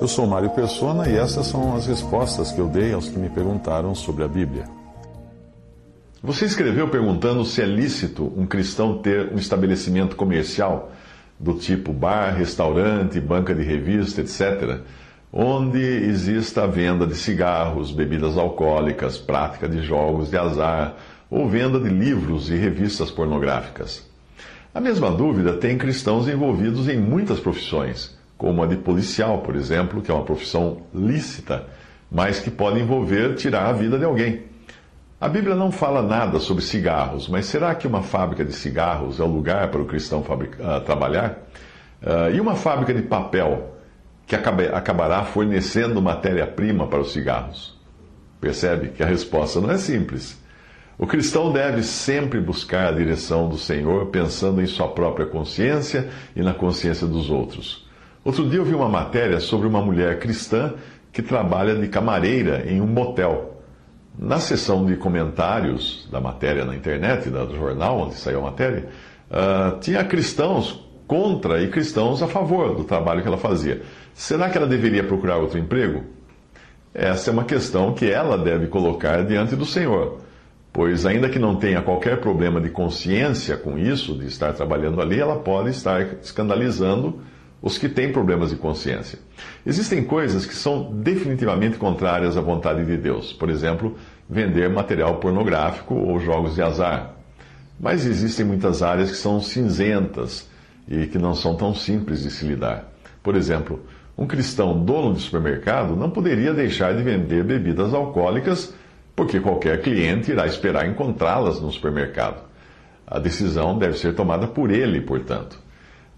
Eu sou Mário Persona e essas são as respostas que eu dei aos que me perguntaram sobre a Bíblia. Você escreveu perguntando se é lícito um cristão ter um estabelecimento comercial do tipo bar, restaurante, banca de revista, etc., onde exista a venda de cigarros, bebidas alcoólicas, prática de jogos de azar ou venda de livros e revistas pornográficas. A mesma dúvida tem cristãos envolvidos em muitas profissões, como a de policial, por exemplo, que é uma profissão lícita, mas que pode envolver tirar a vida de alguém. A Bíblia não fala nada sobre cigarros, mas será que uma fábrica de cigarros é o lugar para o cristão uh, trabalhar? Uh, e uma fábrica de papel que acabará fornecendo matéria-prima para os cigarros? Percebe que a resposta não é simples. O cristão deve sempre buscar a direção do Senhor, pensando em sua própria consciência e na consciência dos outros. Outro dia eu vi uma matéria sobre uma mulher cristã que trabalha de camareira em um motel. Na seção de comentários da matéria na internet, do jornal onde saiu a matéria, uh, tinha cristãos contra e cristãos a favor do trabalho que ela fazia. Será que ela deveria procurar outro emprego? Essa é uma questão que ela deve colocar diante do Senhor, pois, ainda que não tenha qualquer problema de consciência com isso, de estar trabalhando ali, ela pode estar escandalizando os que têm problemas de consciência. Existem coisas que são definitivamente contrárias à vontade de Deus. Por exemplo, vender material pornográfico ou jogos de azar. Mas existem muitas áreas que são cinzentas e que não são tão simples de se lidar. Por exemplo, um cristão dono de supermercado não poderia deixar de vender bebidas alcoólicas porque qualquer cliente irá esperar encontrá-las no supermercado. A decisão deve ser tomada por ele, portanto.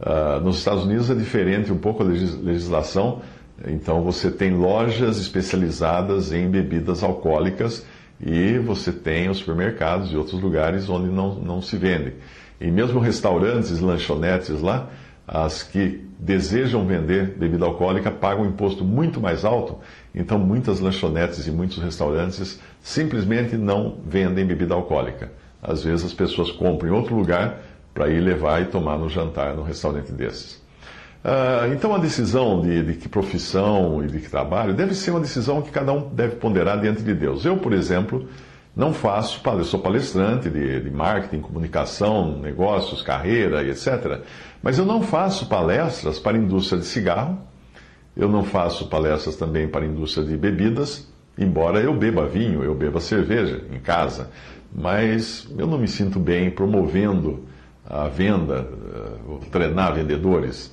Uh, nos Estados Unidos é diferente um pouco a legislação, então você tem lojas especializadas em bebidas alcoólicas e você tem os supermercados e outros lugares onde não, não se vende. E mesmo restaurantes, lanchonetes lá, as que desejam vender bebida alcoólica pagam um imposto muito mais alto, então muitas lanchonetes e muitos restaurantes simplesmente não vendem bebida alcoólica. Às vezes as pessoas compram em outro lugar para ir levar e tomar no jantar no restaurante desses. Uh, então, a decisão de, de, que profissão e de que trabalho deve ser uma decisão que cada um deve ponderar diante de Deus. Eu, por exemplo, não faço, eu sou palestrante de, de marketing, comunicação, negócios, carreira e etc. Mas eu não faço palestras para a indústria de cigarro, eu não faço palestras também para a indústria de bebidas, embora eu beba vinho, eu beba cerveja em casa, mas eu não me sinto bem promovendo a venda, uh, treinar vendedores,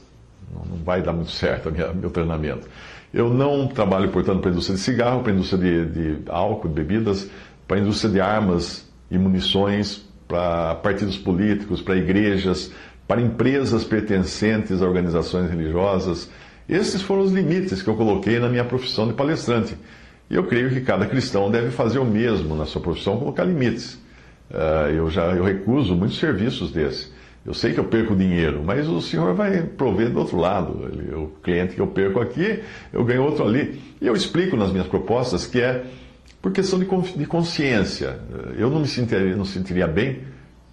não, vai dar muito certo meu treinamento. Eu não trabalho, portanto, para a indústria de cigarro, para a indústria de, de álcool, de bebidas, para a indústria de armas e munições, para partidos políticos, para igrejas, para empresas pertencentes a organizações religiosas. Esses foram os limites que eu coloquei na minha profissão de palestrante. E eu creio que cada cristão deve fazer o mesmo na sua profissão, colocar limites. Uh, eu já eu recuso muitos serviços desses. Eu sei que eu perco dinheiro, mas o senhor vai prover do outro lado. O cliente que eu perco aqui, eu ganho outro ali. E eu explico nas minhas propostas que é por questão de consciência. Eu não me sentiria, não sentiria bem,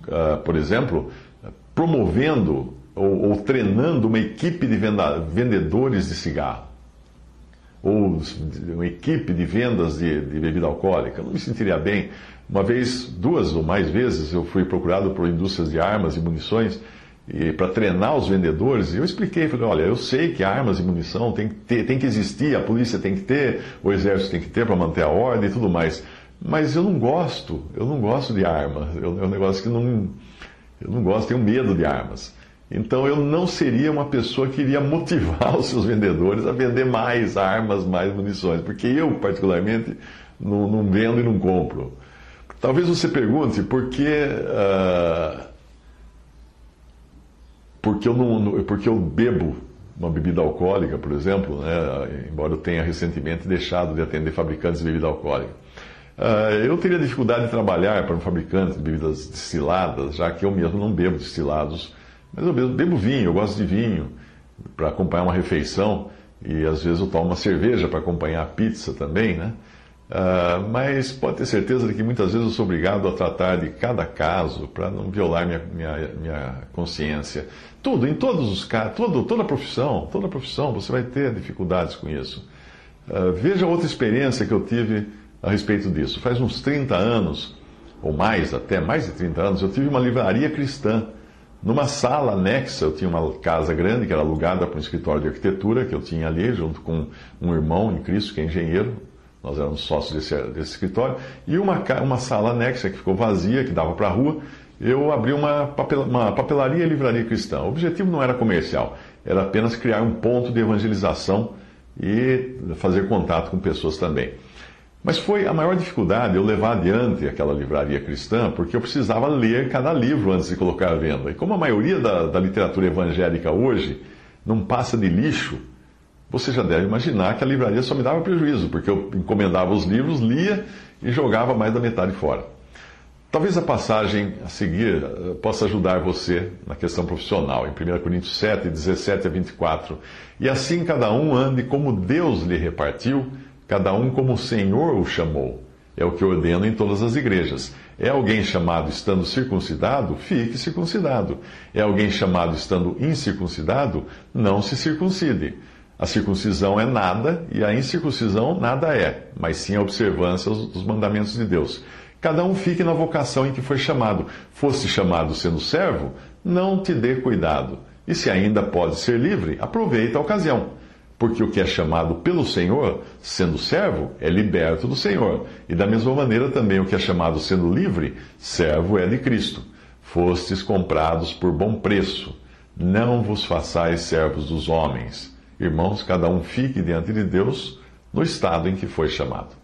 uh, por exemplo, promovendo ou, ou, treinando uma equipe de venda, vendedores de cigarro. Ou uma equipe de vendas de, de bebida alcoólica. Não me sentiria bem uma vez, duas ou mais vezes, eu fui procurado por indústrias de armas e munições e para treinar os vendedores, e eu expliquei, falei, olha, eu sei que armas e munição tem que, ter, tem que existir, a polícia tem que ter, o exército tem que ter para manter a ordem e tudo mais, mas eu não gosto, eu não gosto de arma, é um negócio que não, eu não gosto, tenho medo de armas. Então eu não seria uma pessoa que iria motivar os seus vendedores a vender mais armas, mais munições, porque eu, particularmente, não, não vendo e não compro. Talvez você pergunte por que, uh, porque eu, não, porque eu bebo uma bebida alcoólica, por exemplo, né, embora eu tenha recentemente deixado de atender fabricantes de bebida alcoólica. Uh, eu teria dificuldade de trabalhar para um fabricante de bebidas destiladas, já que eu mesmo não bebo destilados, mas eu bebo, vinho, eu gosto de vinho para acompanhar uma refeição e às vezes eu tomo uma cerveja para acompanhar a pizza também, né? Uh, mas pode ter certeza de que muitas vezes eu sou obrigado a tratar de cada caso para não violar minha, minha, minha consciência. Tudo, em todos os casos, toda profissão, toda profissão, você vai ter dificuldades com isso. Uh, veja outra experiência que eu tive a respeito disso. Faz uns 30 anos, ou mais até, mais de 30 anos, eu tive uma livraria cristã. Numa sala anexa, eu tinha uma casa grande que era alugada para um escritório de arquitetura que eu tinha ali, junto com um irmão em Cristo, que é engenheiro. Nós éramos sócios desse, desse escritório. E uma, uma sala anexa que ficou vazia, que dava para a rua. Eu abri uma, papel, uma papelaria e livraria cristã. O objetivo não era comercial, era apenas criar um ponto de evangelização e fazer contato com pessoas também. Mas foi a maior dificuldade eu levar adiante aquela livraria cristã, porque eu precisava ler cada livro antes de colocar à venda. E como a maioria da, da literatura evangélica hoje não passa de lixo, você já deve imaginar que a livraria só me dava prejuízo, porque eu encomendava os livros, lia e jogava mais da metade fora. Talvez a passagem a seguir eh, possa ajudar você na questão profissional, em 1 Coríntios 7, 17 a 24. E assim cada um ande como Deus lhe repartiu cada um como o Senhor o chamou. É o que ordeno em todas as igrejas. É alguém chamado estando circuncidado? Fique circuncidado. É alguém chamado estando incircuncidado? Não se circuncide. A circuncisão é nada e a incircuncisão nada é, mas sim a observância dos mandamentos de Deus. Cada um fique na vocação em que foi chamado. Fosse chamado sendo servo? Não te dê cuidado. E se ainda pode ser livre, aproveita a ocasião. Porque o que é chamado pelo Senhor, sendo servo, é liberto do Senhor. E da mesma maneira também o que é chamado sendo livre, servo é de Cristo. Fostes comprados por bom preço. Não vos façais servos dos homens. Irmãos, cada um fique diante de Deus no estado em que foi chamado.